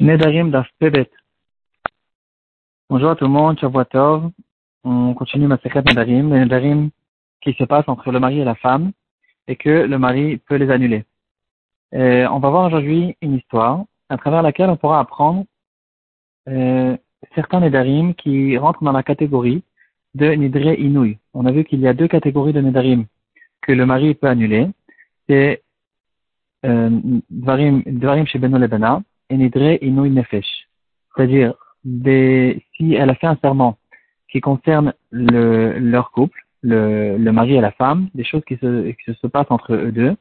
Nedarim d'Afpebet. Bonjour à tout le monde, Tov. On continue ma secrète Nedarim, les Nedarim qui se passent entre le mari et la femme et que le mari peut les annuler. Et on va voir aujourd'hui une histoire à travers laquelle on pourra apprendre euh, certains Nedarim qui rentrent dans la catégorie de Nidre Inouï. On a vu qu'il y a deux catégories de Nedarim que le mari peut annuler. C'est euh, Dvarim, Dvarim chez Beno Lebena C'est-à-dire, si elle a fait un serment qui concerne le, leur couple, le, le, mari et la femme, des choses qui se, qui se passent entre eux deux,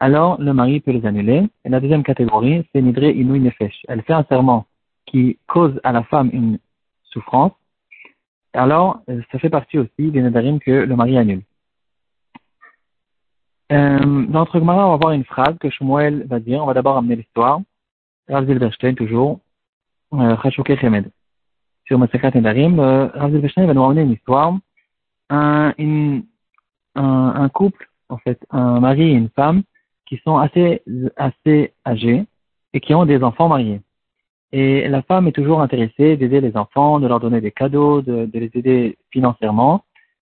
alors le mari peut les annuler. Et la deuxième catégorie, c'est Nidre Inouï Nefesh. Elle fait un serment qui cause à la femme une souffrance, alors ça fait partie aussi des nadarim que le mari annule. Euh, dans notre on va voir une phrase que Shmuel va dire. On va d'abord amener l'histoire. Rav Zilberstein, toujours, euh, Chemed. Sur Massacrat Nedarim, euh, Rav Zilberstein va nous ramener une histoire. Un, un, couple, en fait, un mari et une femme, qui sont assez, assez âgés et qui ont des enfants mariés. Et la femme est toujours intéressée d'aider les enfants, de leur donner des cadeaux, de, les aider financièrement.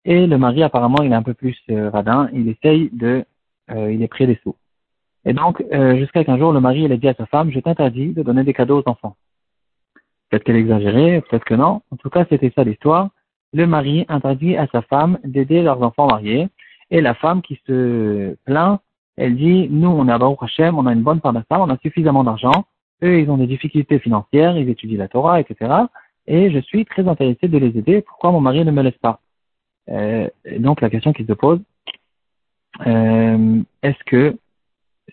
Et le mari, apparemment, il est un peu plus euh, radin. Il essaye de, il est près des sous. Et donc, euh, jusqu'à qu'un jour, le mari, il a dit à sa femme, je t'interdis de donner des cadeaux aux enfants. Peut-être qu'elle exagérait, peut-être que non. En tout cas, c'était ça l'histoire. Le mari interdit à sa femme d'aider leurs enfants mariés. Et la femme qui se plaint, elle dit, nous, on est à Baruch Hashem, on a une bonne part de on a suffisamment d'argent. Eux, ils ont des difficultés financières, ils étudient la Torah, etc. Et je suis très intéressé de les aider. Pourquoi mon mari ne me laisse pas? Euh, Donc, la question qui se pose, euh, est-ce que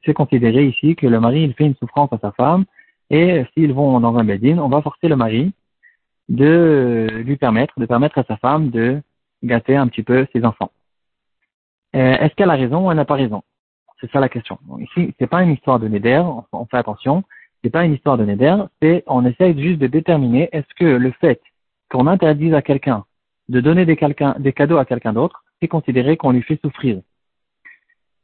c'est considéré ici que le mari il fait une souffrance à sa femme et s'ils vont dans un bedin, on va forcer le mari de lui permettre, de permettre à sa femme de gâter un petit peu ses enfants. Euh, Est-ce qu'elle a raison ou elle n'a pas raison? C'est ça la question. ici, c'est pas une histoire de Neder, on fait attention. C'est pas une histoire de Neder, c'est on essaye juste de déterminer est-ce que le fait qu'on interdise à quelqu'un de donner des, des cadeaux à quelqu'un d'autre, c'est considéré qu'on lui fait souffrir.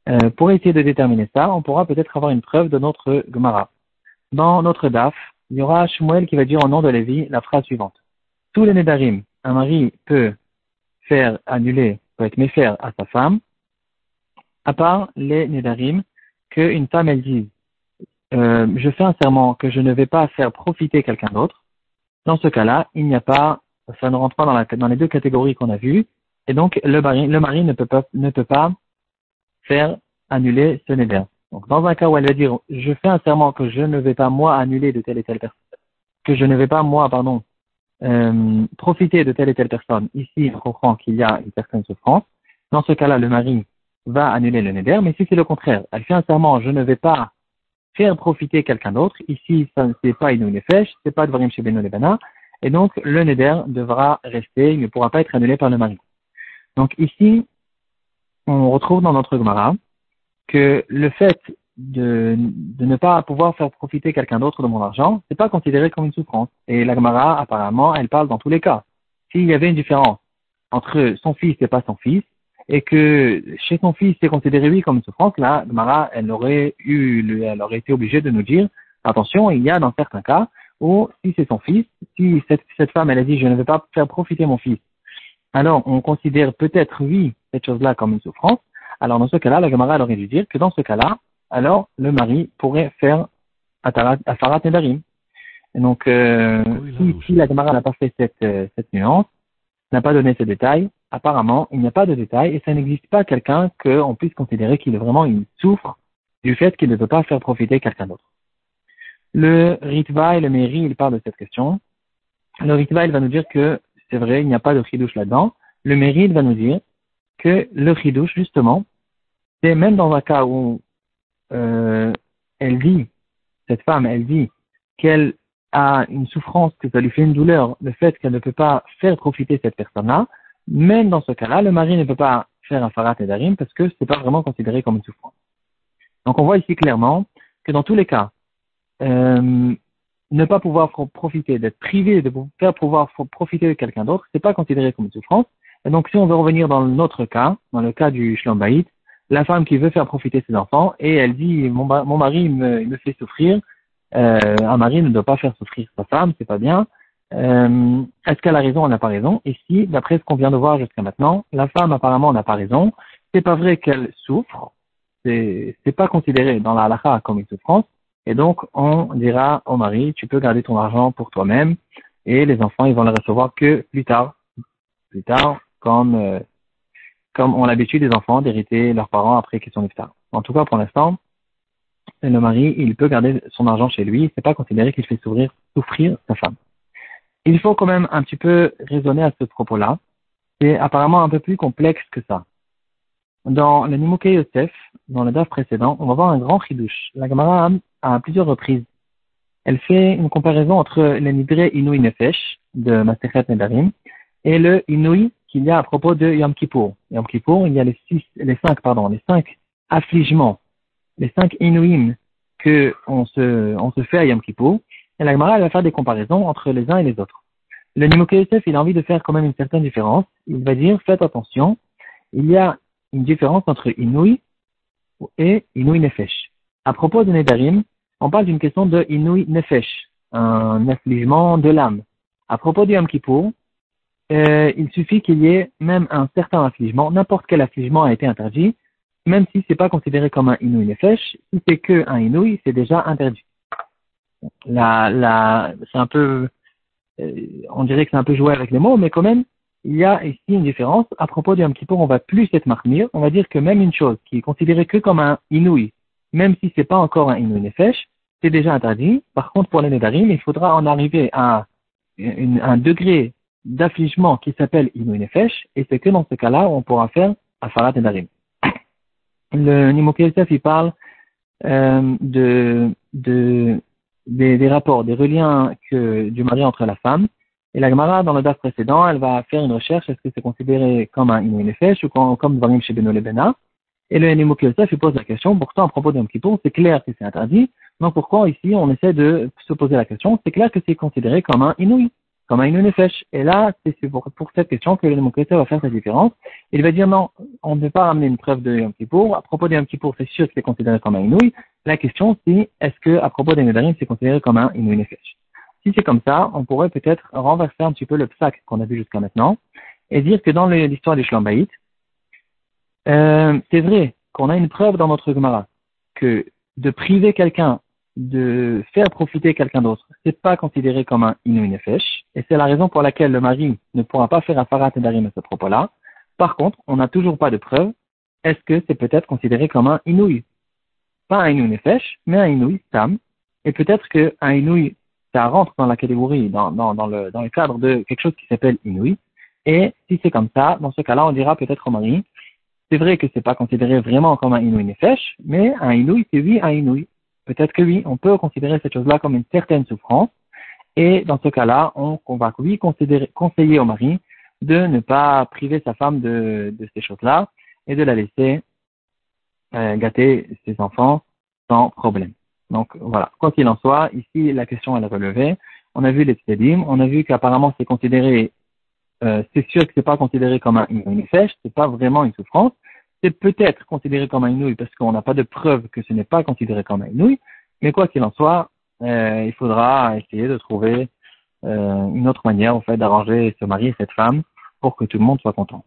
Euh, pour essayer de déterminer ça, on pourra peut-être avoir une preuve de notre Gemara. Dans notre DAF, il y aura Shmuel qui va dire au nom de Lévi la phrase suivante. Tous les Nedarim, un mari peut faire annuler, peut être méfaire à sa femme, à part les Nedarim qu'une femme elle dise euh, je fais un serment que je ne vais pas faire profiter quelqu'un d'autre. Dans ce cas-là, il n'y a pas, ça ne rentre pas dans les deux catégories qu'on a vues, et donc le mari, le mari ne peut pas, ne peut pas faire annuler ce neder. Donc, dans un cas où elle va dire, je fais un serment que je ne vais pas, moi, annuler de telle et telle personne, que je ne vais pas, moi, pardon, euh, profiter de telle et telle personne. Ici, on comprend qu'il y a une personne souffrance. Dans ce cas-là, le mari va annuler le neder. Mais si c'est le contraire, elle fait un serment, je ne vais pas faire profiter quelqu'un d'autre. Ici, ça n'est pas Inou Nefesh, c'est pas Dvarim chez Beno Lebana. Et donc, le neder devra rester, il ne pourra pas être annulé par le mari. Donc ici, on retrouve dans notre Gemara que le fait de, ne pas pouvoir faire profiter quelqu'un d'autre de mon argent, c'est pas considéré comme une souffrance. Et la Gemara, apparemment, elle parle dans tous les cas. S'il y avait une différence entre son fils et pas son fils, et que chez son fils c'est considéré lui comme une souffrance, là, Gemara, elle aurait eu, elle aurait été obligée de nous dire, attention, il y a dans certains cas où si c'est son fils, si cette, cette femme elle a dit je ne vais pas faire profiter mon fils, alors on considère peut-être oui cette chose-là comme une souffrance, alors dans ce cas-là, la Gemara aurait dû dire que dans ce cas-là, alors le mari pourrait faire Afarat Nedarim. Et donc, euh, si, la Gemara n'a pas fait cette, euh, cette nuance, n'a pas donné ces détails, apparemment, il n'y a pas de détails et ça n'existe pas quelqu'un qu'on puisse considérer qu'il est vraiment il souffre du fait qu'il ne peut pas faire profiter quelqu'un d'autre. Le Ritva et le Meri, il parle de cette question. Le Ritva, il va nous dire que c'est vrai, il n'y a pas de chidouche là-dedans. Le Meri, il va nous dire que le chidouche, justement, c'est même dans un cas où euh, elle dit, cette femme, elle dit qu'elle a une souffrance, que ça lui fait une douleur, le fait qu'elle ne peut pas faire profiter cette personne-là, même dans ce cas-là, le mari ne peut pas faire un farat et darim parce que c'est pas vraiment considéré comme une souffrance. Donc on voit ici clairement que dans tous les cas, euh, ne pas pouvoir profiter, d'être privé de faire pouvoir profiter de quelqu'un d'autre, c'est pas considéré comme une souffrance, donc, si on veut revenir dans notre cas, dans le cas du shlambaït, la femme qui veut faire profiter ses enfants, et elle dit, mon, mon mari me, me fait souffrir, euh, un mari ne doit pas faire souffrir sa femme, c'est pas bien. Euh, est-ce qu'elle a raison ou n'a pas raison? Si, d'après ce qu'on vient de voir jusqu'à maintenant, la femme apparemment n'a pas raison, c'est pas vrai qu'elle souffre, c'est pas considéré dans la halakha comme une souffrance, et donc on dira au mari, tu peux garder ton argent pour toi-même, et les enfants ils vont le recevoir que plus tard, plus tard, comme euh, comme ont l'habitude des enfants d'hériter leurs parents après qu'ils sont tard. En tout cas, pour l'instant, le mari, il peut garder son argent chez lui, c'est pas considéré qu'il fait souffrir, sa femme. Il faut quand même un petit peu raisonner à ce propos-là. C'est apparemment un peu plus complexe que ça. Dans le Nimouké Yosef, dans le DAF précédent, on va voir un grand chidouche. La Gemara, à plusieurs reprises, elle fait une comparaison entre le Nidre Inouï Nefesh de Masechet Nedarim et le Inouï qu'il y a à propos de Yom Kippour. Yom Kippour, il y a les six, les cinq, pardon, les cinq affligements, les cinq Inouïm que on se, fait à Yom Kippour. Et la Gemara, elle va faire des comparaisons entre les uns et les autres. Le Nimouké Yosef, il a envie de faire quand même une certaine différence. Il va dire, faites attention, il y a une différence entre Inouï et Inouï Nefesh. À propos de Nedarim, on parle d'une question de Inouï Nefesh, un affligement de l'âme. À propos du Yom Kippour, euh, il suffit qu'il y ait même un certain affligement, n'importe quel affligement a été interdit, même si c'est pas considéré comme un Inouï Nefesh, si c'est que un Inouï, c'est déjà interdit. La, c'est un peu, euh, on dirait que c'est un peu joué avec les mots, mais quand même, il y a ici une différence. À propos du Yom Kippour, on va plus être marmire. On va dire que même une chose qui est considérée que comme un inouï, même si c'est pas encore un inouï nefesh, c'est déjà interdit. Par contre, pour les nedarim, il faudra en arriver à un degré d'affligement qui s'appelle inouï nefesh, et c'est que dans ce cas-là, on pourra faire afarat nedarim. Le Nimoké il parle euh, de, de des, rapports, des reliens du mari entre la femme et la Gemara, dans le DAF précédent, elle va faire une recherche, est-ce que c'est considéré comme un Inouï Nefesh ou comme, comme Dvarim chez Beno Lebena? Et le Nimo Yosef, il pose la question, pourtant, à propos d'un Kippour, c'est clair que c'est interdit, donc pourquoi ici, on essaie de se poser la question, c'est clair que c'est considéré comme un Inouï, comme un Nefesh. Et là, c'est pour, cette question que le Yosef va faire sa différence. Il va dire non, on ne peut pas ramener une preuve de Yom Kippour. À propos de Yom Kippour, c'est sûr que c'est considéré comme un Inouï. La question, c'est est-ce que, à propos des Nedarim, c'est considéré comme un Inouï Nefesh si c'est comme ça, on pourrait peut-être renverser un petit peu le psaque qu'on a vu jusqu'à maintenant et dire que dans l'histoire des Shlambaït, euh, c'est vrai qu'on a une preuve dans notre Gemara que de priver quelqu'un de faire profiter quelqu'un d'autre, c'est pas considéré comme un inu nefesh, et c'est la raison pour laquelle le mari ne pourra pas faire un farat et darim à ce propos-là. Par contre, on n'a toujours pas de preuve. Est-ce que c'est peut-être considéré comme un inouï Pas un inu nefesh, mais un inouï tam. Et peut-être qu'un inouï ça rentre dans la catégorie, dans, dans, le, dans cadre de quelque chose qui s'appelle Inouï. Et si c'est comme ça, dans ce cas-là, on dira peut-être au mari, c'est vrai que c'est pas considéré vraiment comme un Inouï Nefesh, mais un Inouï, c'est oui un Inouï. Peut-être que oui, on peut considérer cette chose-là comme une certaine souffrance. Et dans ce cas-là, on, va considérer, conseiller au mari de ne pas priver sa femme de, ces choses-là et de la laisser euh, gâter ses enfants sans problème. Donc voilà, quoi qu'il en soit, ici la question elle est relevée. On a vu les tzedim, on a vu qu'apparemment c'est considéré, euh, c'est sûr que c'est pas considéré comme un inouï sèche, c'est pas vraiment une souffrance. C'est peut-être considéré comme un inouï parce qu'on n'a pas de preuve que ce n'est pas considéré comme un inouï. Mais quoi qu'il en soit, euh, il faudra essayer de trouver euh, une autre manière en fait d'arranger ce mari et cette femme pour que tout le monde soit content.